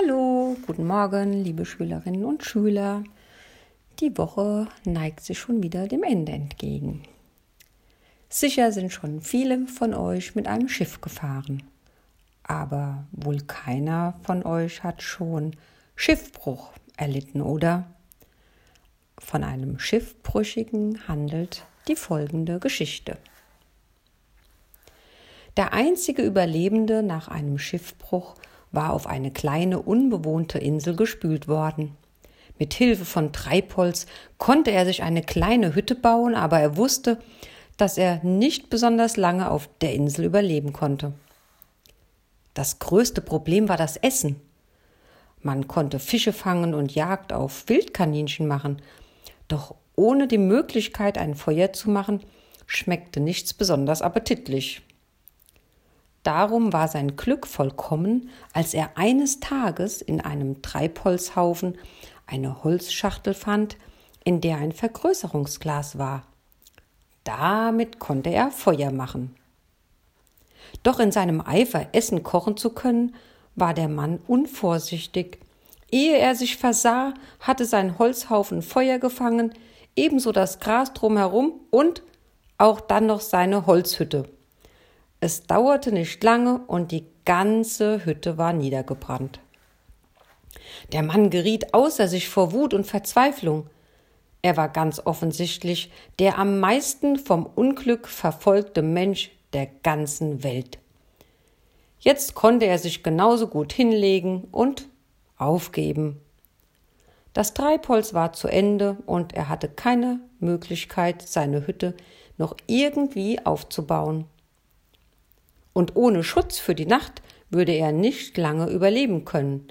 Hallo, guten Morgen, liebe Schülerinnen und Schüler. Die Woche neigt sich schon wieder dem Ende entgegen. Sicher sind schon viele von euch mit einem Schiff gefahren. Aber wohl keiner von euch hat schon Schiffbruch erlitten, oder? Von einem Schiffbrüchigen handelt die folgende Geschichte. Der einzige Überlebende nach einem Schiffbruch war auf eine kleine unbewohnte Insel gespült worden. Mit Hilfe von Treibholz konnte er sich eine kleine Hütte bauen, aber er wusste, dass er nicht besonders lange auf der Insel überleben konnte. Das größte Problem war das Essen. Man konnte Fische fangen und Jagd auf Wildkaninchen machen, doch ohne die Möglichkeit, ein Feuer zu machen, schmeckte nichts besonders appetitlich. Darum war sein Glück vollkommen, als er eines Tages in einem Treibholzhaufen eine Holzschachtel fand, in der ein Vergrößerungsglas war. Damit konnte er Feuer machen. Doch in seinem Eifer, Essen kochen zu können, war der Mann unvorsichtig. Ehe er sich versah, hatte sein Holzhaufen Feuer gefangen, ebenso das Gras drumherum und auch dann noch seine Holzhütte. Es dauerte nicht lange und die ganze Hütte war niedergebrannt. Der Mann geriet außer sich vor Wut und Verzweiflung. Er war ganz offensichtlich der am meisten vom Unglück verfolgte Mensch der ganzen Welt. Jetzt konnte er sich genauso gut hinlegen und aufgeben. Das Treibholz war zu Ende und er hatte keine Möglichkeit, seine Hütte noch irgendwie aufzubauen und ohne Schutz für die Nacht würde er nicht lange überleben können.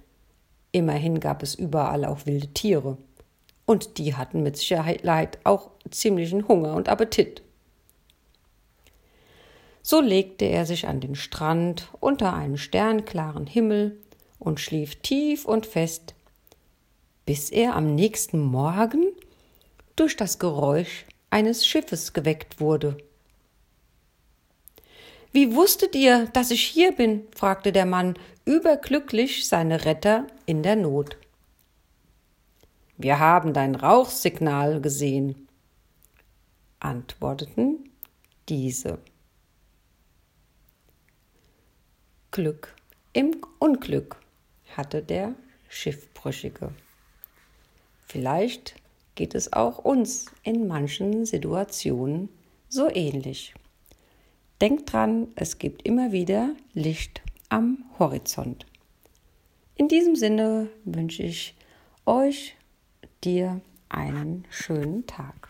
Immerhin gab es überall auch wilde Tiere. Und die hatten mit Sicherheit auch ziemlichen Hunger und Appetit. So legte er sich an den Strand unter einen sternklaren Himmel und schlief tief und fest, bis er am nächsten Morgen durch das Geräusch eines Schiffes geweckt wurde. Wie wusstet ihr, dass ich hier bin? fragte der Mann, überglücklich seine Retter in der Not. Wir haben dein Rauchsignal gesehen, antworteten diese. Glück im Unglück hatte der Schiffbrüchige. Vielleicht geht es auch uns in manchen Situationen so ähnlich. Denkt dran, es gibt immer wieder Licht am Horizont. In diesem Sinne wünsche ich euch, dir einen schönen Tag.